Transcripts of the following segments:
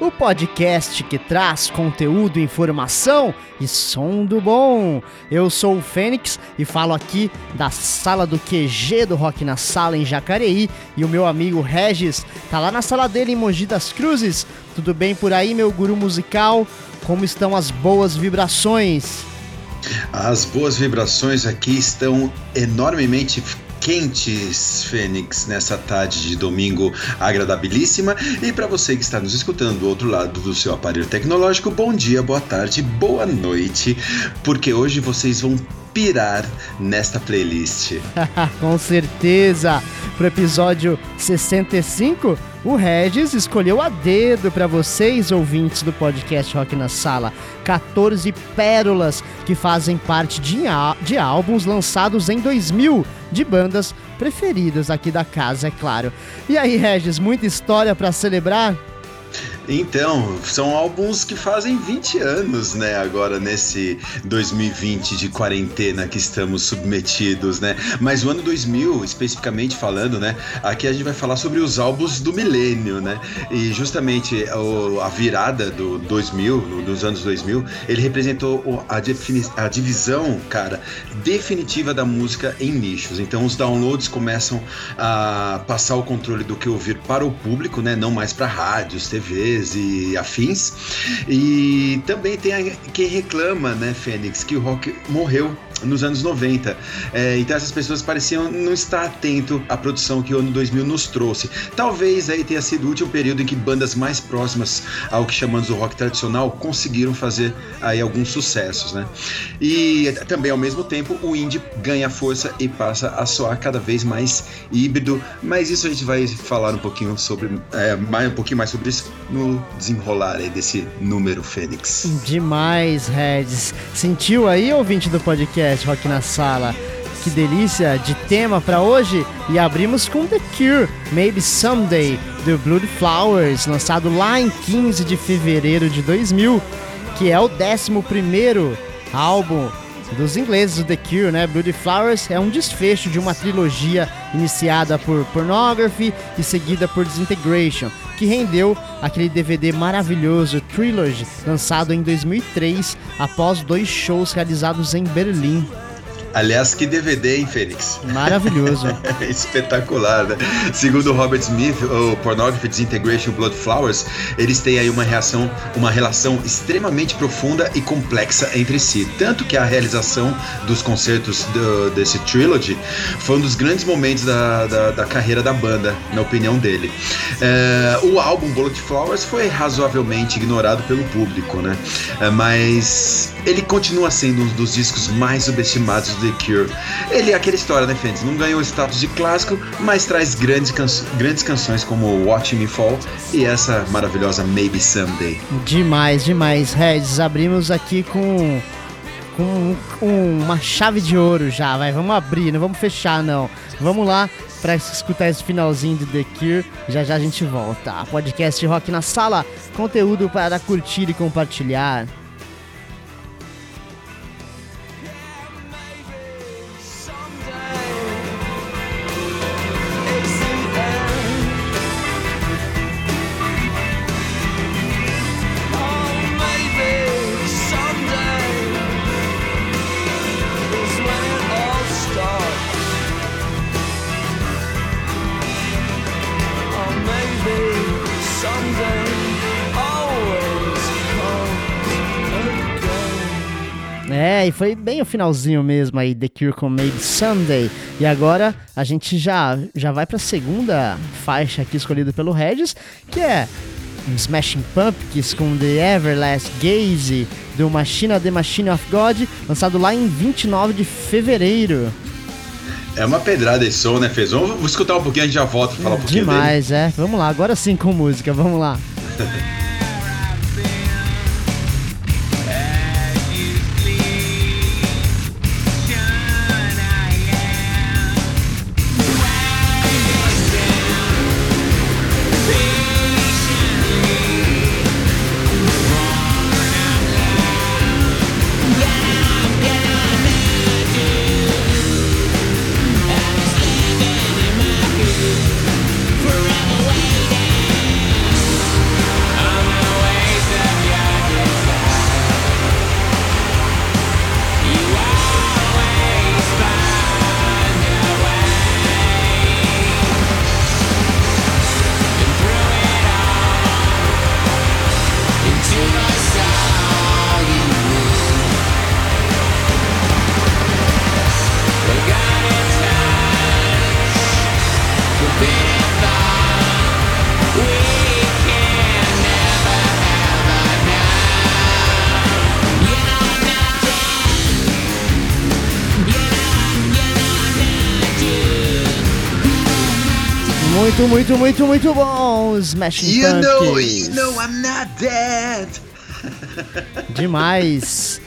o podcast que traz conteúdo, informação e som do bom. Eu sou o Fênix e falo aqui da sala do QG do Rock na Sala em Jacareí e o meu amigo Regis tá lá na sala dele em Mogi das Cruzes. Tudo bem por aí, meu guru musical? Como estão as boas vibrações? As boas vibrações aqui estão enormemente quentes, Fênix, nessa tarde de domingo agradabilíssima. E para você que está nos escutando do outro lado do seu aparelho tecnológico, bom dia, boa tarde, boa noite, porque hoje vocês vão pirar nesta playlist. Com certeza! Pro episódio 65, o Regis escolheu a dedo para vocês, ouvintes do podcast Rock na Sala, 14 pérolas que fazem parte de, de álbuns lançados em 2000 de bandas preferidas aqui da casa, é claro. E aí, Regis, muita história para celebrar? Então, são álbuns que fazem 20 anos, né? Agora nesse 2020 de quarentena que estamos submetidos, né? Mas o ano 2000, especificamente falando, né? Aqui a gente vai falar sobre os álbuns do milênio, né? E justamente o, a virada do 2000, dos anos 2000, ele representou a, a divisão, cara, definitiva da música em nichos. Então os downloads começam a passar o controle do que ouvir para o público, né? Não mais para rádios, TVs e afins. E também tem quem reclama, né, Fênix, que o rock morreu nos anos 90. É, então essas pessoas pareciam não estar atento à produção que o ano 2000 nos trouxe. Talvez aí tenha sido o último período em que bandas mais próximas ao que chamamos o rock tradicional conseguiram fazer aí alguns sucessos, né? E também ao mesmo tempo o indie ganha força e passa a soar cada vez mais híbrido, mas isso a gente vai falar um pouquinho sobre é, mais um pouquinho mais sobre isso no desenrolar aí desse número Fênix. Demais, Regis. Sentiu aí, ouvinte do podcast Rock na Sala? Que delícia de tema para hoje! E abrimos com The Cure, Maybe Someday, do Blood Flowers, lançado lá em 15 de fevereiro de 2000, que é o 11 álbum dos ingleses The Cure, né? Bloody Flowers é um desfecho de uma trilogia iniciada por Pornography e seguida por Disintegration, que rendeu aquele DVD maravilhoso Trilogy, lançado em 2003 após dois shows realizados em Berlim. Aliás, que DVD, hein, Fênix? Maravilhoso. Espetacular, né? Segundo Robert Smith, o Pornography Disintegration Blood Flowers, eles têm aí uma reação, uma relação extremamente profunda e complexa entre si. Tanto que a realização dos concertos do, desse trilogy foi um dos grandes momentos da, da, da carreira da banda, na opinião dele. É, o álbum Blood Flowers foi razoavelmente ignorado pelo público, né? É, mas ele continua sendo um dos discos mais subestimados The Cure. Ele é aquela história, né, Fênix? Não ganhou o status de clássico, mas traz grandes, grandes canções como Watch Me Fall e essa maravilhosa Maybe Someday. Demais, demais. Regis, abrimos aqui com, com, com uma chave de ouro já, vai. Vamos abrir, não vamos fechar, não. Vamos lá para escutar esse finalzinho de The Cure. Já já a gente volta. Podcast Rock na Sala, conteúdo para curtir e compartilhar. E foi bem o finalzinho mesmo aí, The Cure com Maybe Sunday. E agora a gente já, já vai pra segunda faixa aqui escolhida pelo Regis, que é Smashing Pumpkins com The Everlast Gaze do Machina The Machine of God, lançado lá em 29 de fevereiro. É uma pedrada esse som, né, Fez? Vamos, vamos escutar um pouquinho, a gente já volta pra falar um pouquinho Demais, dele. é. Vamos lá, agora sim com música, vamos lá. Muito, muito, muito, muito bom, Smashing you Pumpkins. Know, you know I'm not dead. Demais.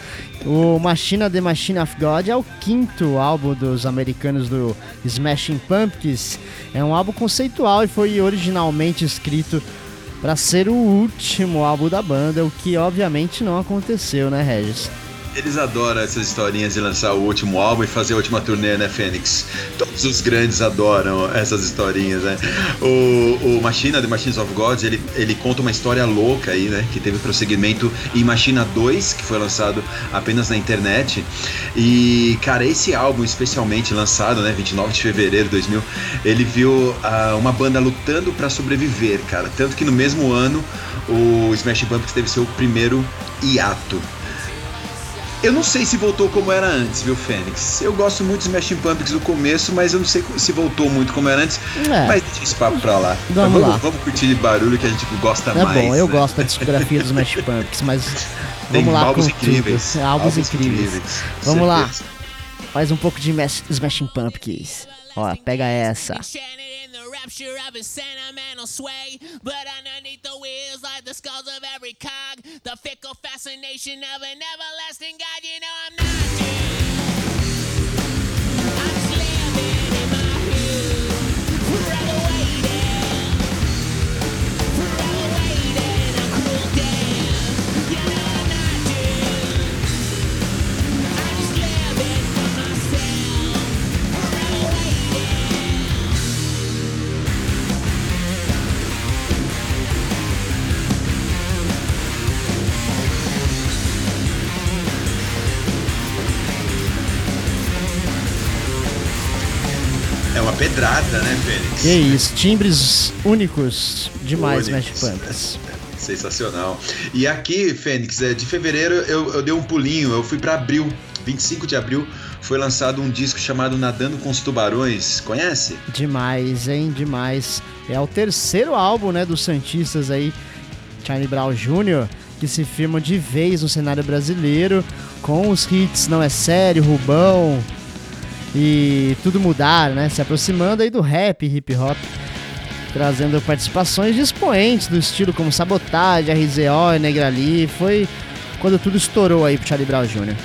O Machina The Machine of God é o quinto álbum dos americanos do Smashing Pumpkins. É um álbum conceitual e foi originalmente escrito para ser o último álbum da banda, o que obviamente não aconteceu, né, Regis? Eles adoram essas historinhas de lançar o último álbum e fazer a última turnê, né, Fênix? Todos os grandes adoram essas historinhas, né? O, o Machina, The Machines of Gods, ele, ele conta uma história louca aí, né? Que teve prosseguimento em Machina 2, que foi lançado apenas na internet. E, cara, esse álbum, especialmente lançado, né, 29 de fevereiro de 2000, ele viu uh, uma banda lutando para sobreviver, cara. Tanto que no mesmo ano, o Smash Pumpkins teve seu primeiro hiato. Eu não sei se voltou como era antes, viu, Fênix? Eu gosto muito dos Smashing Pumpkins do começo, mas eu não sei se voltou muito como era antes. É. Mas deixa esse papo pra lá. Vamos, vamos, lá. vamos curtir de barulho que a gente gosta é mais. É bom, eu né? gosto da discografia dos Smashing Pumpkins, mas Tem vamos lá álbuns com incríveis. Álbuns, álbuns incríveis. incríveis. Vamos certeza. lá. Faz um pouco de Smashing Pumpkins. Ó, pega essa. Rapture of his sentimental sway. But underneath the wheels like the skulls of every cog, the fickle fascination of an everlasting God. You know I'm not dead. Pedrada, né, Fênix? Que isso, timbres únicos demais, Smash Pumpkins. Sensacional. E aqui, Fênix, é, de fevereiro eu, eu dei um pulinho, eu fui para abril, 25 de abril, foi lançado um disco chamado Nadando com os Tubarões. Conhece? Demais, hein? Demais. É o terceiro álbum, né, dos Santistas aí, Charlie Brown Jr., que se firma de vez no cenário brasileiro, com os hits Não É Sério, Rubão, e tudo mudar, né? Se aproximando aí do rap hip hop, trazendo participações de expoentes do estilo como Sabotage, RZO e Negrali. Foi quando tudo estourou aí pro Charlie Brown Jr.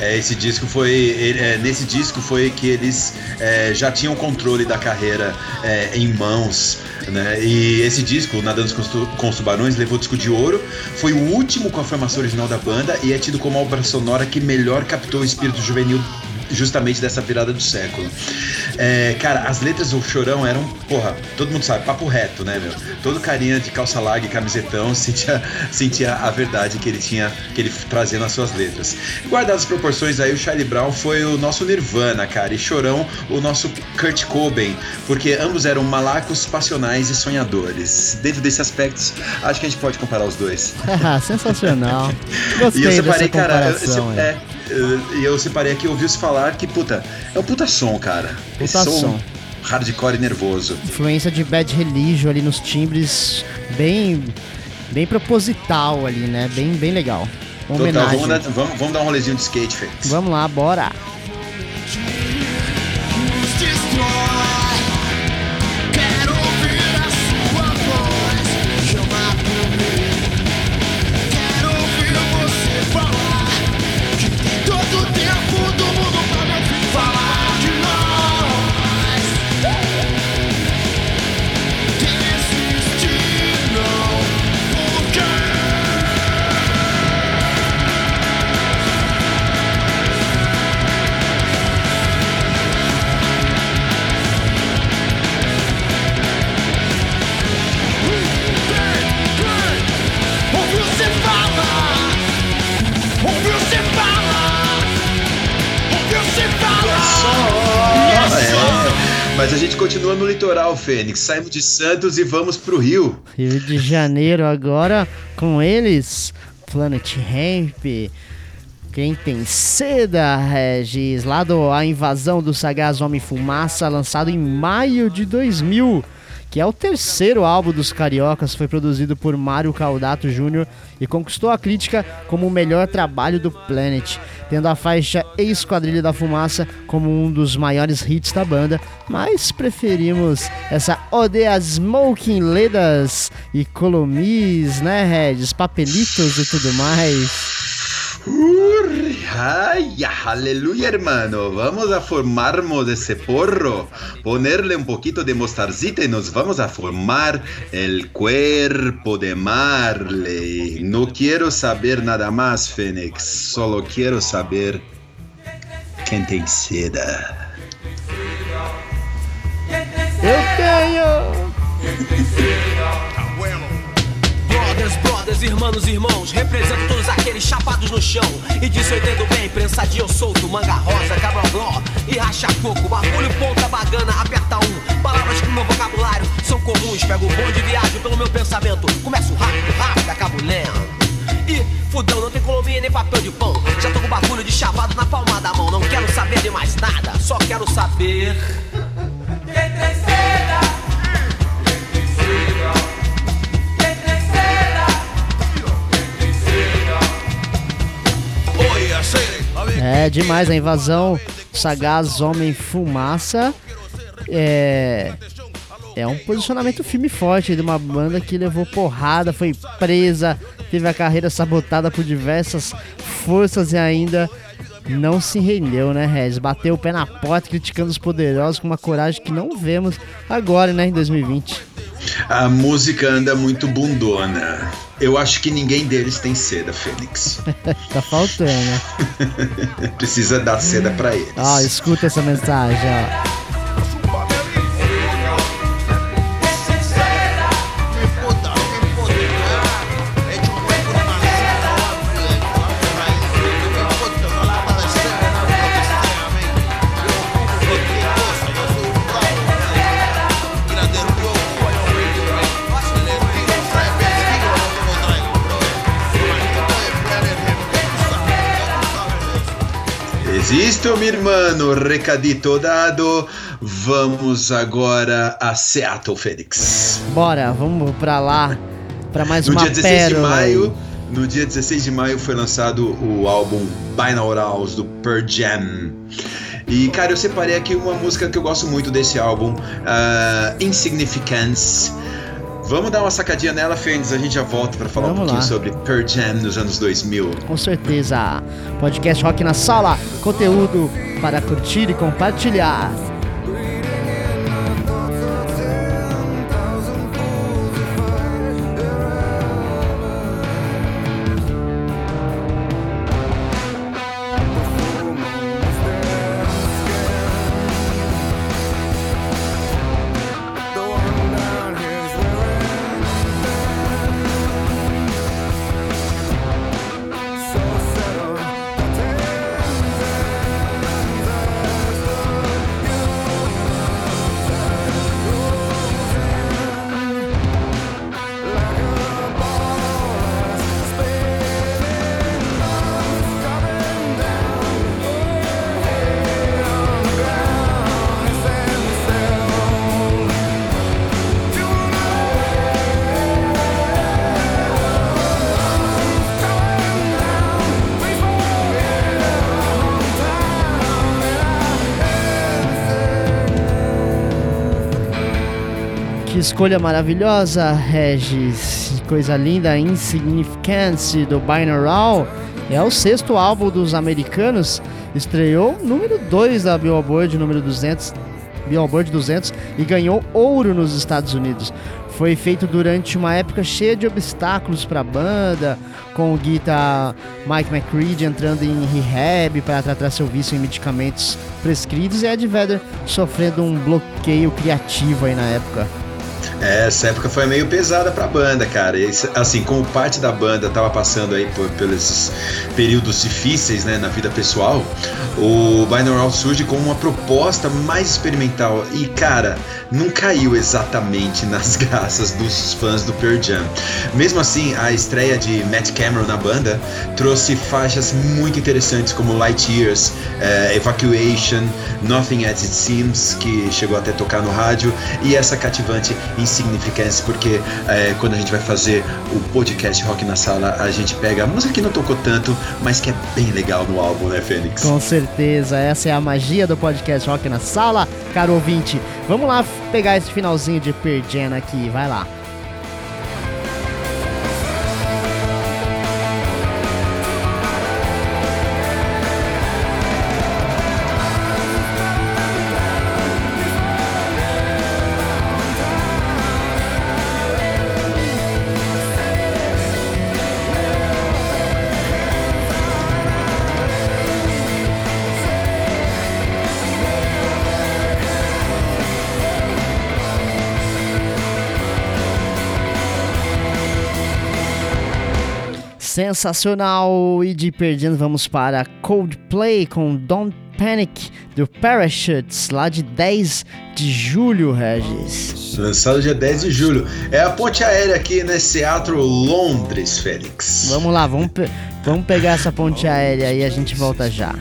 É, esse disco foi. É, nesse disco foi que eles é, já tinham controle da carreira é, em mãos. Né? E esse disco, Nadando com os Tubarões, levou disco de ouro. Foi o último com a formação original da banda e é tido como a obra sonora que melhor captou o espírito juvenil justamente dessa virada do século. É, cara, as letras do Chorão eram, porra, todo mundo sabe, papo reto, né, meu? Todo carinha de calça larga e camisetão sentia, sentia a verdade que ele tinha, que ele trazia nas suas letras. Guardadas as proporções aí, o Charlie Brown foi o nosso Nirvana, cara, e Chorão o nosso Kurt Cobain, porque ambos eram malacos, passionais e sonhadores. Dentro desse aspecto, acho que a gente pode comparar os dois. Sensacional. Gostei e eu separei, cara, eu, é, e eu separei aqui, ouvi-se falar que, puta, é um puta som, cara. Puta Esse som. som. Hardcore e nervoso. Influência de Bad Religion ali nos timbres, bem bem proposital ali, né? Bem, bem legal. Total, vamos, dar, vamos, vamos dar um rolezinho de skate, Fênix. Vamos lá, bora! Continua no litoral, Fênix. Saímos de Santos e vamos pro Rio. Rio de Janeiro agora com eles, Planet Hemp. Quem tem seda, Regis, lá do A Invasão do Sagaz Homem Fumaça, lançado em maio de 2000 que é o terceiro álbum dos Cariocas, foi produzido por Mário Caldato Jr. e conquistou a crítica como o melhor trabalho do Planet, tendo a faixa Esquadrilha da Fumaça como um dos maiores hits da banda, mas preferimos essa Ode Smoking Ledas e Colomis, né, Regis? Papelitos e tudo mais. Ay, aleluya hermano, vamos a formarnos ese porro, ponerle un poquito de mostarcita y nos vamos a formar el cuerpo de Marley. No quiero saber nada más, Fénix, solo quiero saber quién te seda. Eu tenho! Brothers, irmãos, irmãos Represento todos aqueles chapados no chão E disso eu entendo bem, prensadinho solto Manga rosa, cabrão e racha coco Bagulho, ponta, bagana, aperta um Palavras que no meu vocabulário são comuns Pego o bonde, viajo pelo meu pensamento Começo rápido, rápido, acabo lento e fudão, não tem colombinha nem papel de pão. Já tô com bagulho de chavado na palma da mão. Não quero saber de mais nada, só quero saber. Quem tem seda? Quem tem seda? É demais a invasão Sagaz Homem Fumaça. É. É um posicionamento firme e forte de uma banda que levou porrada, foi presa, teve a carreira sabotada por diversas forças e ainda não se rendeu, né, Regis? Bateu o pé na porta criticando os poderosos com uma coragem que não vemos agora, né, em 2020. A música anda muito bundona. Eu acho que ninguém deles tem seda, Fênix. tá faltando? Precisa dar seda pra eles. Ó, escuta essa mensagem, ó. Listo, meu irmão, recadito dado. Vamos agora a Seattle, Fênix. Bora, vamos pra lá, pra mais no uma dia 16 pérola. de maio, no dia 16 de maio foi lançado o álbum Binaurals do Pearl Jam. E, cara, eu separei aqui uma música que eu gosto muito desse álbum, ah, Insignificance. Vamos dar uma sacadinha nela, Fênix, a gente já volta pra falar Vamos um pouquinho lá. sobre Pearl Jam nos anos 2000. Com certeza. Podcast Rock na Sala. Conteúdo para curtir e compartilhar. Escolha maravilhosa, Regis. Coisa linda, Insignificance do Binaural. É o sexto álbum dos americanos. Estreou número 2 da Billboard, número 200, Billboard 200 e ganhou ouro nos Estados Unidos. Foi feito durante uma época cheia de obstáculos para a banda, com o guitar Mike McCready entrando em rehab para tratar seu vício em medicamentos prescritos e Ed Vedder sofrendo um bloqueio criativo aí na época. É, essa época foi meio pesada pra banda, cara. E, assim, como parte da banda tava passando aí por, pelos períodos difíceis, né, na vida pessoal, o Binaural surge como uma proposta mais experimental e, cara, não caiu exatamente nas graças dos fãs do Pearl Jam. Mesmo assim, a estreia de Matt Cameron na banda trouxe faixas muito interessantes como Light Years, uh, Evacuation, Nothing As It Seems, que chegou até tocar no rádio, e essa cativante Insignificance, porque é, quando a gente vai fazer o podcast Rock na Sala, a gente pega a música que não tocou tanto, mas que é bem legal no álbum, né, Fênix? Com certeza, essa é a magia do podcast Rock na Sala, caro ouvinte. Vamos lá pegar esse finalzinho de Perdiana aqui, vai lá. Sensacional! E de perdendo, vamos para Coldplay com Don't Panic do Parachutes, lá de 10 de julho, Regis. Lançado dia 10 de julho. É a ponte aérea aqui nesse teatro Londres, Félix. Vamos lá, vamos, pe vamos pegar essa ponte aérea e a gente volta já.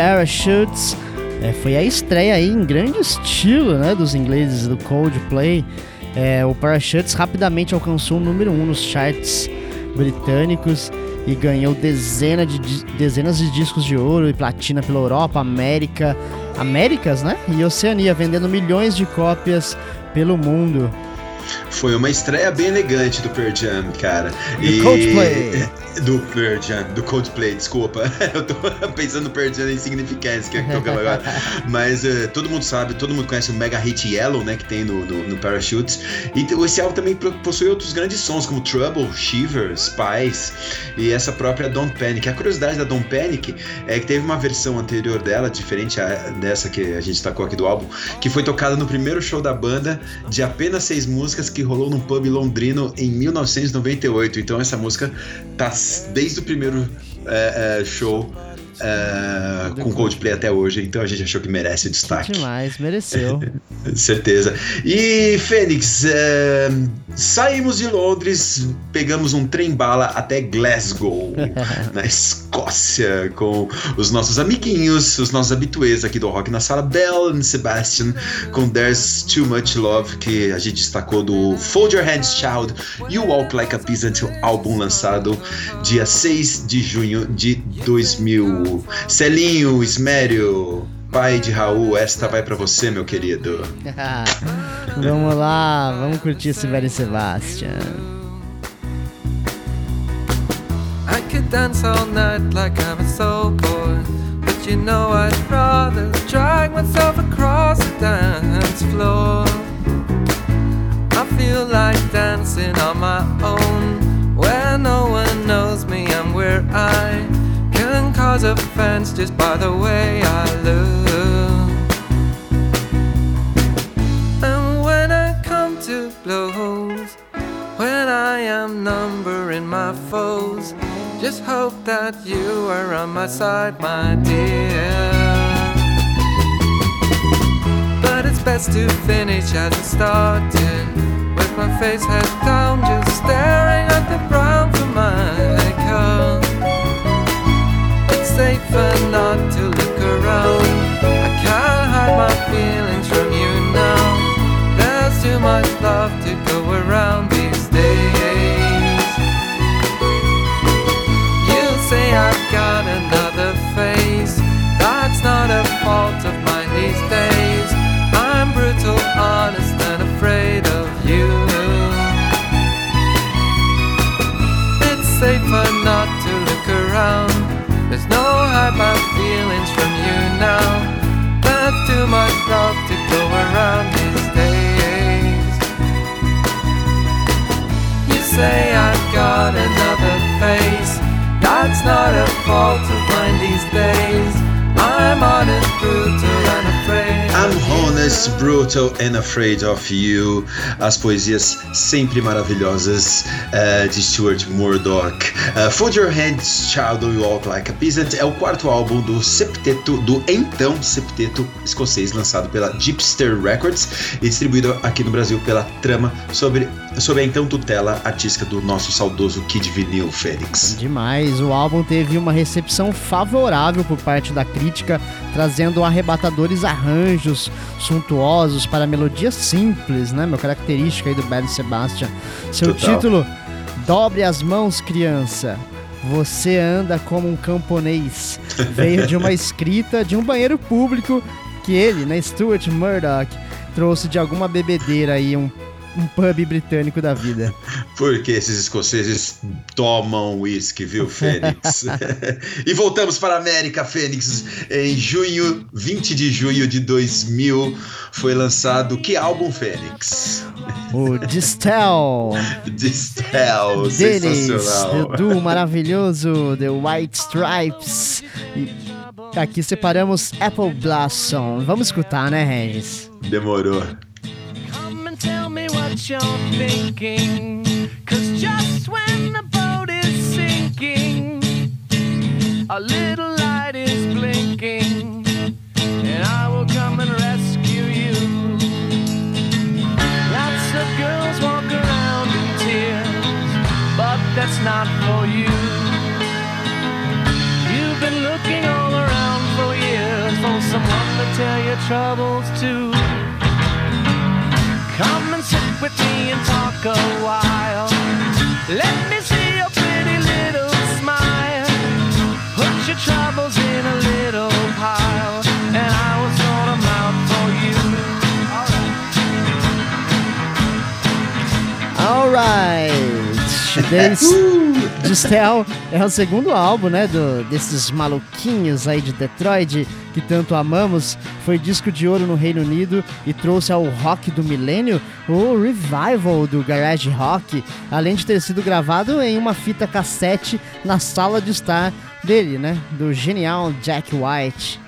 Parachutes. É, foi a estreia aí em grande estilo né, dos ingleses do Coldplay. É, o Parachutes rapidamente alcançou o número 1 um nos charts britânicos e ganhou dezena de, dezenas de discos de ouro e platina pela Europa, América, Américas, né? E Oceania, vendendo milhões de cópias pelo mundo. Foi uma estreia bem elegante do Pearl Jam, cara. Do e... Coldplay. Do Pearl Jam, do Coldplay, desculpa. Eu tô pensando no Pearl Jam Insignificance, que é que tocamos agora. Mas uh, todo mundo sabe, todo mundo conhece o mega hit Yellow, né, que tem no, no, no Parachutes. E esse álbum também possui outros grandes sons, como Trouble, Shiver, Spice e essa própria Don't Panic. A curiosidade da Don't Panic é que teve uma versão anterior dela, diferente dessa que a gente tacou aqui do álbum, que foi tocada no primeiro show da banda, de apenas seis músicas, que rolou num pub londrino em 1998. Então essa música tá desde o primeiro é, é, show uh, com Coldplay até hoje, então a gente achou que merece o destaque. Demais, mereceu. Certeza. E, Fênix, uh, saímos de Londres, pegamos um trem-bala até Glasgow, na Escócia, com os nossos amiguinhos, os nossos habituês aqui do Rock na Sala, Bell and Sebastian, com There's Too Much Love, que a gente destacou do Fold Your Hands Child e o Walk Like a Peasant, álbum lançado dia 6 de junho de 2000. Celinho, Esmério, pai de Raul, esta vai para você, meu querido. vamos lá, vamos curtir esse velho Sebastian. I could dance all night like I'm a soul boy. But you know I'd rather drag myself across the dance floor. I feel like dancing on my own. Where no one knows me and where I cause offense just by the way I look. And when I come to blows, when I am numbering my foes, just hope that you are on my side, my dear. But it's best to finish as it started, with my face head down, just staring at the brown for my and not to look around. I can't hide my feelings from you now. There's too much love to go around these days. You say I've got another face. That's not a fault of mine these days. I'm brutal, honest, and afraid of you. It's safer not to look around. Hide my feelings from you now. There's too much love to go around these days. You say I've got another face. That's not a fault of mine these days. I'm honest, brutal, and. I'm honest, brutal and afraid of you. As poesias sempre maravilhosas eh, de Stuart Murdoch. Uh, Fold Your Hands, Child, You Walk Like a Peasant é o quarto álbum do septeto, do então septeto escocês, lançado pela Gypster Records e distribuído aqui no Brasil pela Trama, sobre, sobre a então tutela artística do nosso saudoso Kid Vinil Félix. Demais, o álbum teve uma recepção favorável por parte da crítica, trazendo arrebatadores arranjos suntuosos para melodias simples, né, meu característica aí do Bad Sebastian. Seu Total. título, Dobre as mãos, criança. Você anda como um camponês. Veio de uma escrita de um banheiro público que ele, né, Stuart Murdoch, trouxe de alguma bebedeira aí, um, um pub britânico da vida. Porque esses escoceses tomam uísque, viu, Fênix? e voltamos para a América, Fênix. Em junho, 20 de junho de 2000, foi lançado que álbum, Fênix? O Distel. Distel, sensacional. do duo maravilhoso The White Stripes. E aqui separamos Apple Blossom. Vamos escutar, né, Regis? Demorou. What you're thinking. Cause just when the boat is sinking, a little light is blinking, and I will come and rescue you. Lots of girls walk around in tears, but that's not for you. You've been looking all around for years for someone to tell your troubles to. Come with me and talk a while. Let me see your pretty little smile. Put your troubles in a little pile, and I sort 'em out for you. Alright. Deles, Distel é o segundo álbum, né, do, desses maluquinhos aí de Detroit que tanto amamos. Foi disco de ouro no Reino Unido e trouxe ao rock do milênio o revival do garage rock, além de ter sido gravado em uma fita cassete na sala de estar dele, né, do genial Jack White.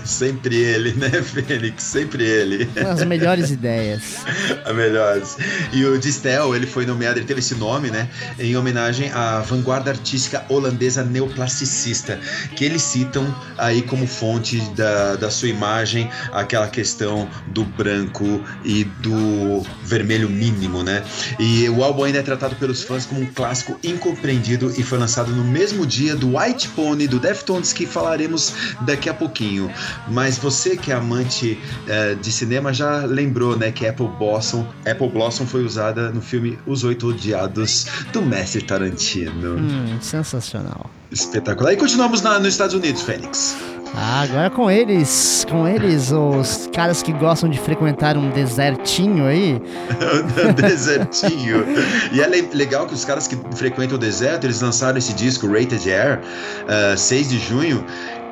Sempre ele, né, Fênix? Sempre ele. As melhores ideias. A melhores. E o Distel, ele foi nomeado, ele teve esse nome, né, em homenagem à vanguarda artística holandesa neoclassicista, que eles citam aí como fonte da, da sua imagem aquela questão do branco e do vermelho mínimo, né? E o álbum ainda é tratado pelos fãs como um clássico incompreendido e foi lançado no mesmo dia do White Pony do Deftones que falaremos daqui a pouquinho. Mas você que é amante eh, de cinema já lembrou, né, que Apple Blossom, Apple Blossom foi usada no filme Os Oito Odiados do mestre Tarantino. Hum, sensacional. Espetacular. E continuamos na- nos Estados Unidos, Fênix. Ah, agora com eles, com eles, os caras que gostam de frequentar um desertinho aí. desertinho. E é le- legal que os caras que frequentam o deserto, eles lançaram esse disco Rated Air, ah, 6 de junho,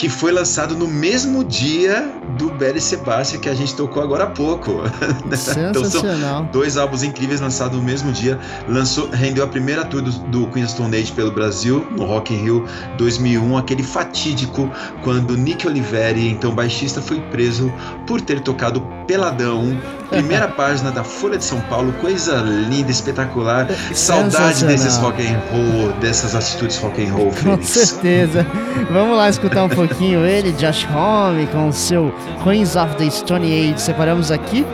que foi lançado no mesmo dia do Belly Sebastian que a gente tocou agora há pouco. Então são Sensacional. dois álbuns incríveis lançados no mesmo dia. Lançou, rendeu a primeira tour do, do Queen Stone Age pelo Brasil, no Rock in Rio 2001, aquele fatídico quando Nick Oliveri, então baixista, foi preso por ter tocado Peladão, primeira página da Folha de São Paulo, coisa linda, espetacular. Saudade Sensacional. desses rock and roll, dessas atitudes rock and roll, Com Fênix. certeza. Vamos lá escutar um pouquinho ele, Josh Homme, com o seu Queens of the Stone Age. Separamos aqui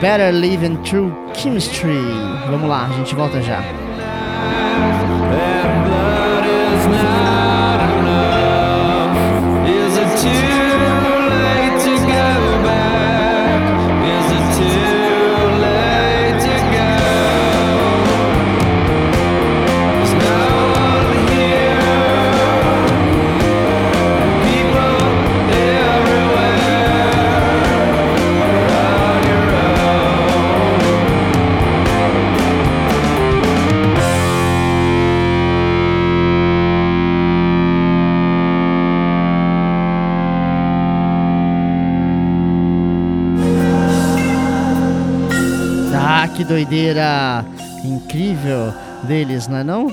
Better Living Through Chemistry. Vamos lá, a gente volta já. That blood is not que doideira incrível deles, não é não?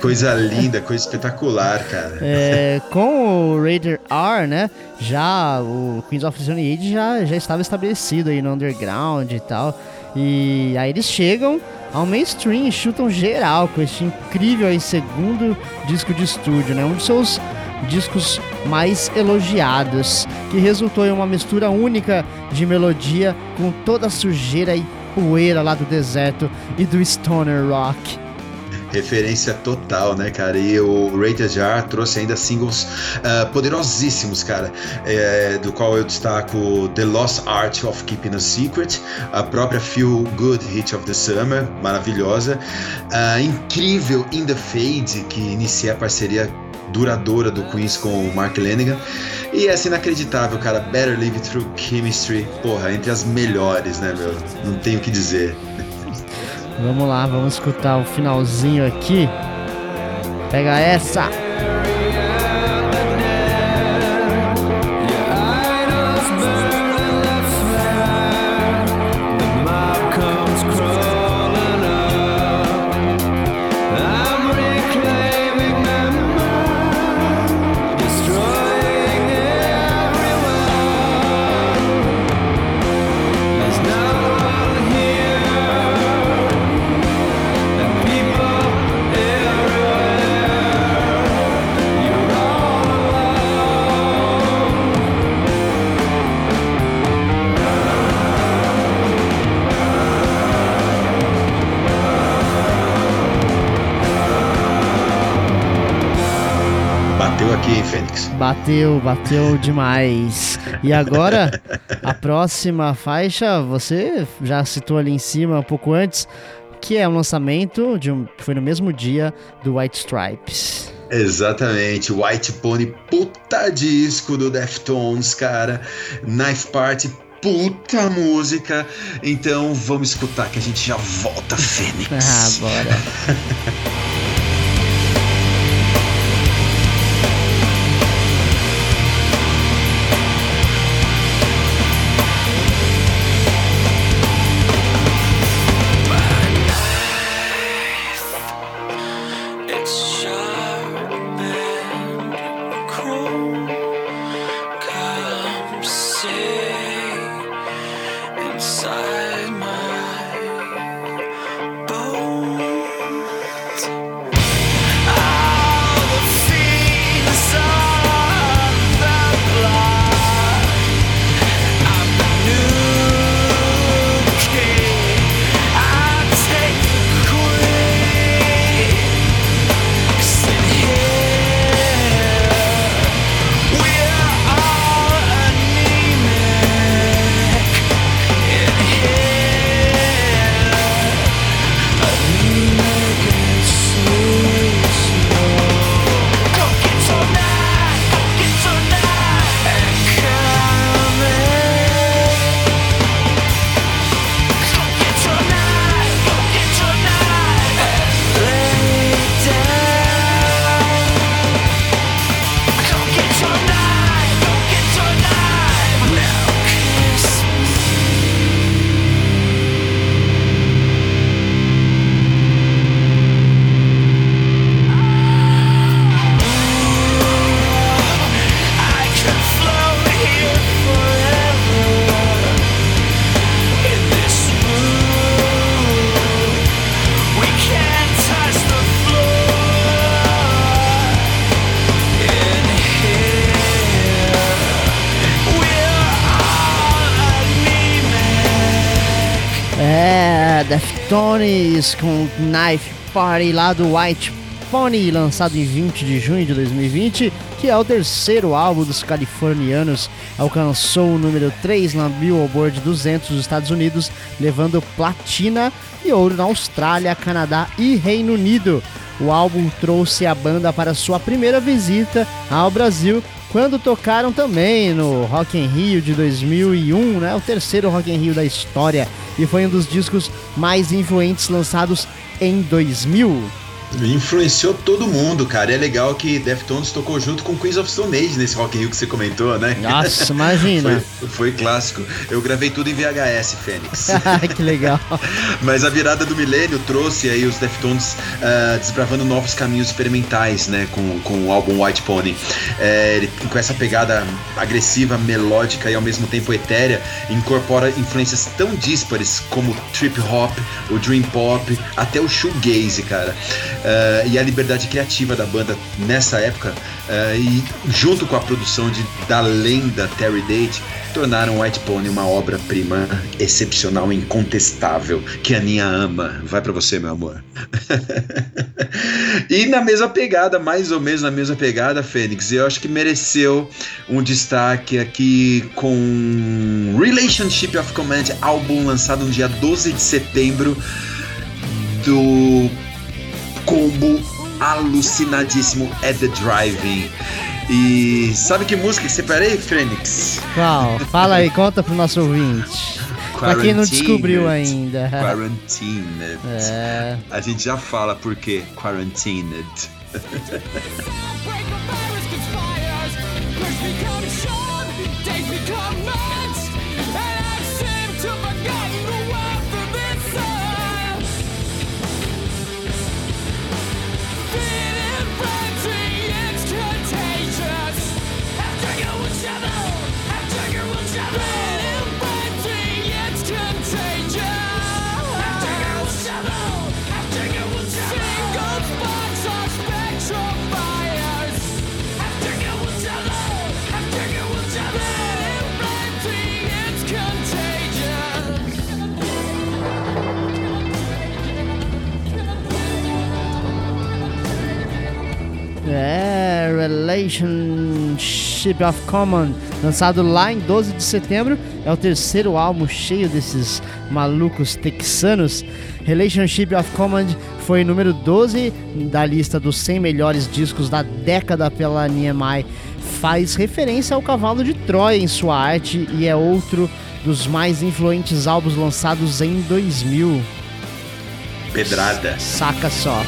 Coisa linda, coisa espetacular, cara. É, com o Raider R, né? Já o Queens of the Stone Age já, já estava estabelecido aí no underground e tal. E aí eles chegam ao mainstream e chutam geral com este incrível aí segundo disco de estúdio, né? Um dos seus discos mais elogiados, que resultou em uma mistura única de melodia com toda a sujeira e poeira lá do deserto e do stoner rock. Referência total, né, cara? E o Rated R trouxe ainda singles uh, poderosíssimos, cara, é, do qual eu destaco The Lost Art of Keeping a Secret, a própria Feel Good Hit of the Summer, maravilhosa, uh, incrível In the Fade, que inicia a parceria duradoura do Queens com o Mark Lanigan. E essa inacreditável, cara, Better Live Through Chemistry, porra, entre as melhores, né, meu? Não tenho o que dizer. Vamos lá, vamos escutar o finalzinho aqui. Pega essa! Bateu, bateu demais. E agora, a próxima faixa, você já citou ali em cima um pouco antes, que é um lançamento de um, foi no mesmo dia do White Stripes. Exatamente, White Pony, puta disco do Deftones, cara. Knife Party, puta música. Então vamos escutar que a gente já volta, Fênix. Ah, bora. É, Deftones com Knife Party lá do White Pony, lançado em 20 de junho de 2020, que é o terceiro álbum dos californianos, alcançou o número 3 na Billboard 200 dos Estados Unidos, levando platina e ouro na Austrália, Canadá e Reino Unido. O álbum trouxe a banda para sua primeira visita ao Brasil, quando tocaram também no Rock in Rio de 2001, né, o terceiro Rock in Rio da história, e foi um dos discos mais influentes lançados em 2000. Influenciou todo mundo, cara. É legal que Deftones tocou junto com Queens of Stone Age nesse Rock in Rio que você comentou, né? Nossa, imagina. Foi, foi clássico. Eu gravei tudo em VHS, Fênix. que legal. Mas a virada do milênio trouxe aí os Deftones ah, desbravando novos caminhos experimentais, né? Com, com o álbum White Pony. É, ele, com essa pegada agressiva, melódica e ao mesmo tempo etérea, incorpora influências tão díspares como trip hop, o dream pop, até o shoegaze, cara. Ah, e a liberdade criativa da banda nessa época, ah, e junto com a produção de, da lenda Terry Date, tornaram White Pony uma obra-prima excepcional, incontestável, que a Aninha ama. Vai pra você, meu amor. e na mesma pegada, mais ou menos na mesma pegada, Fênix, eu acho que mereceu um destaque aqui com Relationship of Command, álbum lançado no dia 12 de setembro do combo alucinadíssimo at the Driving. E sabe que música que separei, Fênix? Qual? Fala aí, conta pro nosso ouvinte. Pra quem não descobriu ainda. Quarantined. É. A gente já fala por quê Quarantined. É, Relationship of Common, lançado lá em 12 de setembro, é o terceiro álbum cheio desses malucos texanos. Relationship of Common foi número 12 da lista dos 100 melhores discos da década pela NMI. Faz referência ao cavalo de Troia em sua arte e é outro dos mais influentes álbuns lançados em 2000. Pedrada. Saca só.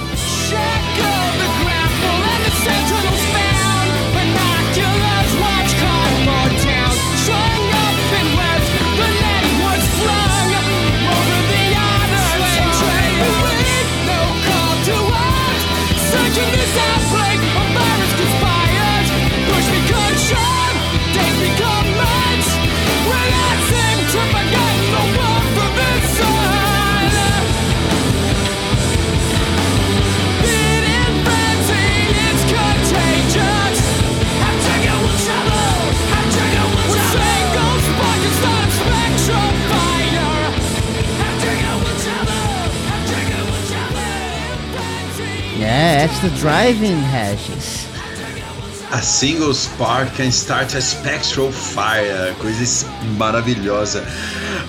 É, At the Driving, Regis. A single spark can start a spectral fire, coisa maravilhosa.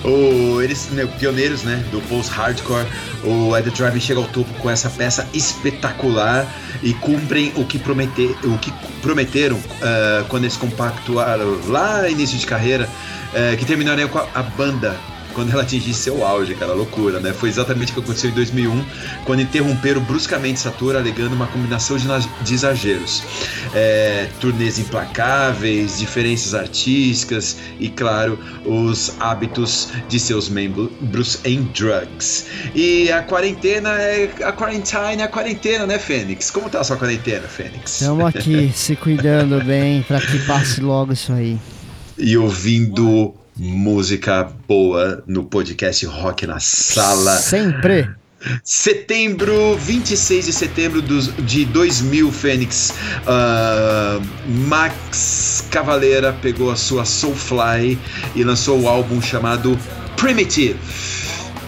O, eles, né, pioneiros né, do post-hardcore, o Ed Driving chega ao topo com essa peça espetacular e cumprem o que, prometer, o que prometeram ah, quando eles compactuaram lá início de carreira, eh, que terminariam com a, a banda quando ela atingisse seu auge, cara, loucura, né? Foi exatamente o que aconteceu em 2001, quando interromperam bruscamente Satura, alegando uma combinação de, de exageros. É, turnês implacáveis, diferenças artísticas e, claro, os hábitos de seus membros em drugs. E a quarentena é a quarantine, é a quarentena, né, Fênix? Como tá a sua quarentena, Fênix? Estamos aqui se cuidando bem pra que passe logo isso aí. E ouvindo música boa no podcast Rock na Sala. Sempre. Setembro, 26 de setembro dos- de 2000, Fênix. ah, Max Cavaleira pegou a sua Soulfly e lançou o álbum chamado Primitive.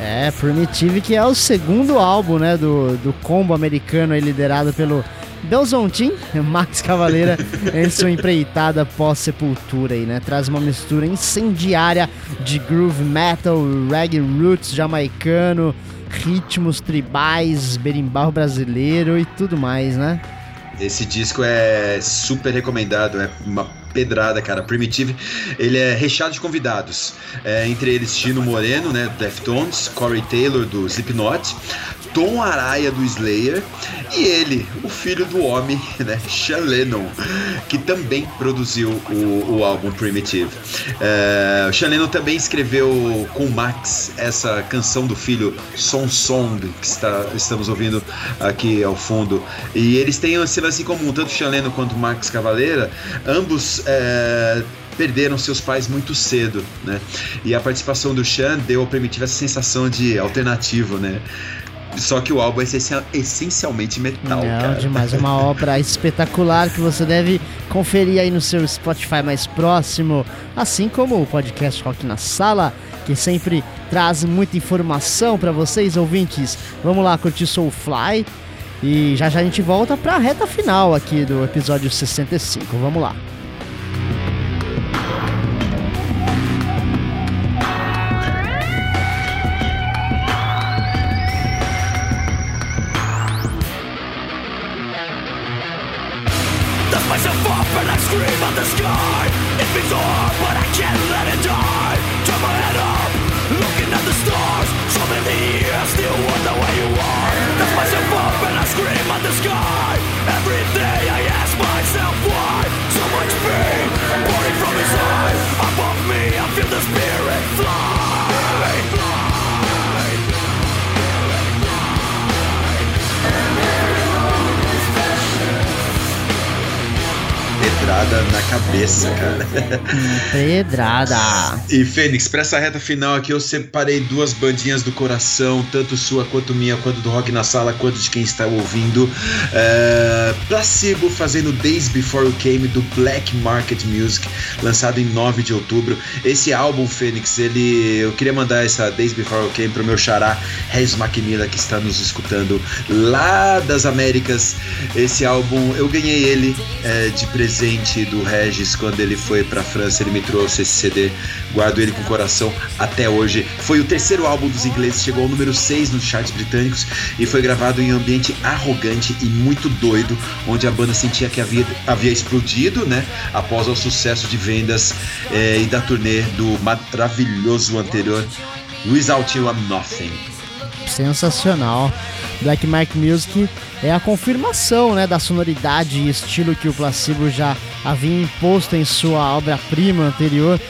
É, Primitive, que é o segundo álbum, né, do, do combo americano liderado pelo Belzontin, Max Cavaleira, em sua empreitada pós-sepultura aí, né? Traz uma mistura incendiária de groove metal, reggae roots jamaicano, ritmos tribais, berimbau brasileiro e tudo mais, né? Esse disco é super recomendado, é uma pedrada, cara. Primitive, ele é recheado de convidados. É, entre eles, Tino Moreno, né, do Deftones, Corey Taylor, do Slipknot, Tom Araya, do Slayer, e ele, o filho do homem, né, Sean Lennon, que também produziu o, o álbum Primitive. É, o Sean Lennon também escreveu com o Max essa canção do filho, Song Song, que está, estamos ouvindo aqui ao fundo. E eles têm esse lance em comum, tanto o Sean Lennon quanto o Max Cavaleira, ambos é, perderam seus pais muito cedo, né? E a participação do Sean deu ao Primitive essa sensação de alternativo, né? Só que o álbum é essencial- essencialmente metal, Não, cara. demais. É uma obra espetacular que você deve conferir aí no seu Spotify mais próximo, assim como o podcast Rock na Sala, que sempre traz muita informação para vocês, ouvintes. Vamos lá curtir Soulfly e já já a gente volta para a reta final aqui do episódio 65. Vamos lá. Cabeça, cara. Pedrada. E Fênix, pra essa reta final aqui eu separei duas bandinhas do coração, tanto sua quanto minha, quanto do Rock na Sala, quanto de quem está ouvindo. É, Placebo fazendo Days Before You Came do Black Market Music, lançado em 9 de outubro. Esse álbum, Fênix, ele. Eu queria mandar essa Days Before You Came pro meu xará, Rez Macmillan, que está nos escutando lá das Américas. Esse álbum, eu ganhei ele é, de presente do Regis quando ele foi pra França. Ele me trouxe esse CD, guardo ele com o coração até hoje. Foi o terceiro álbum dos ingleses, chegou ao número 6 nos charts britânicos e foi gravado em um ambiente arrogante e muito doido, onde a banda sentia que havia, havia explodido, né? Após o sucesso de vendas é, e da turnê do maravilhoso anterior Without You I'm Nothing. Sensacional. Black Mark Music é a confirmação né, da sonoridade e estilo que o Placebo já havia imposto em sua obra-prima anterior.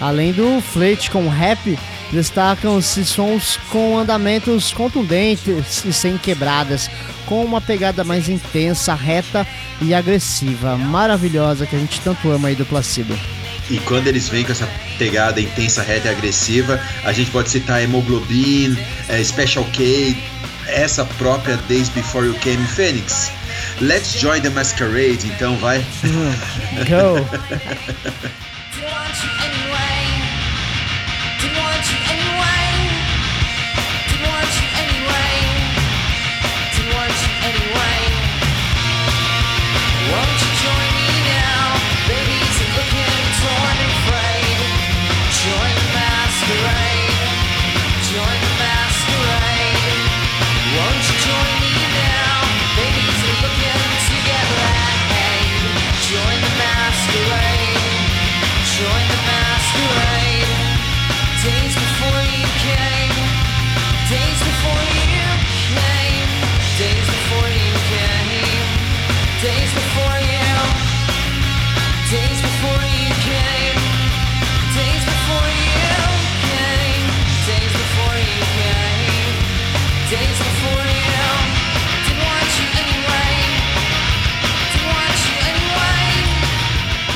Além do flete com rap, destacam-se sons com andamentos contundentes e sem quebradas, com uma pegada mais intensa, reta e agressiva, maravilhosa que a gente tanto ama aí do Placebo. E quando eles vêm com essa pegada intensa, reta e agressiva, a gente pode citar Hemoglobin, eh, Special K, essa própria Days Before You Came Phoenix. Let's join the masquerade, então vai. Go!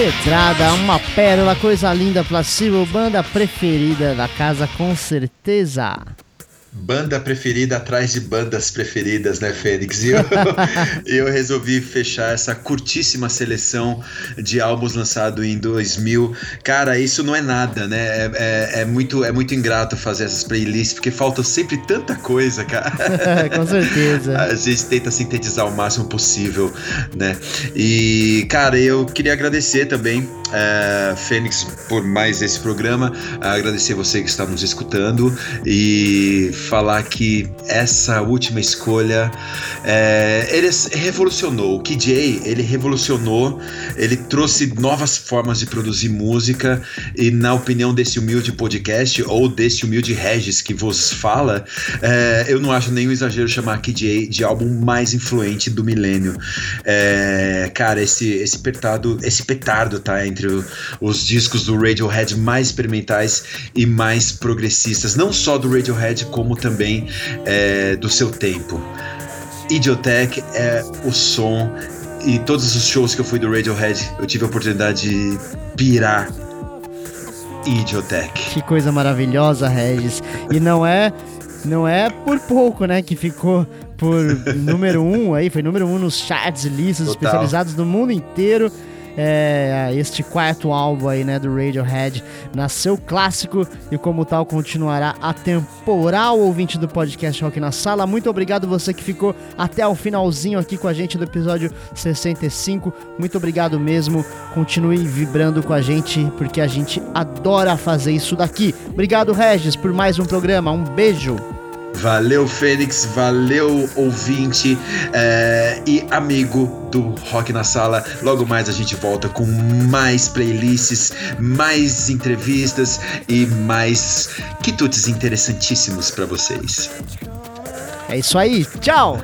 Pedrada, uma pérola, coisa linda, Placebo, banda preferida da casa com certeza. Banda preferida atrás de bandas preferidas, né, Fênix? E eu, eu resolvi fechar essa curtíssima seleção de álbuns lançados em 2000. Cara, isso não é nada, né? É, é, é muito, é muito ingrato fazer essas playlists, porque falta sempre tanta coisa, cara. Com certeza. A gente tenta sintetizar o máximo possível, né? E, cara, eu queria agradecer também, é, Fênix, por mais esse programa, agradecer você que está nos escutando e falar que essa última escolha é, ele revolucionou. O KJ ele revolucionou, ele trouxe novas formas de produzir música e na opinião desse humilde podcast ou desse humilde Regis que vos fala, é, eu não acho nenhum exagero chamar KJ de álbum mais influente do milênio. É, cara, esse esse petardo, esse petardo tá entre o, os discos do Radiohead mais experimentais e mais progressistas, não só do Radiohead como também é, do seu tempo. Idiotech é o som e todos os shows que eu fui do Radiohead eu tive a oportunidade de pirar Idiotech. Que coisa maravilhosa, Regis. E não é, não é por pouco, né, que ficou por número um aí, foi número um nos charts e listas Total. especializados do mundo inteiro. É, este quarto álbum aí, né, do Radiohead, nasceu clássico e como tal continuará atemporal ouvinte do podcast Rock na Sala. Muito obrigado você que ficou até o finalzinho aqui com a gente do episódio 65. Muito obrigado mesmo. Continue vibrando com a gente porque a gente adora fazer isso daqui. Obrigado, Regis, por mais um programa. Um beijo. Valeu, Fênix, valeu, ouvinte é, e amigo do Rock na Sala. Logo mais a gente volta com mais playlists, mais entrevistas e mais quitutes interessantíssimos para vocês. É isso aí, tchau!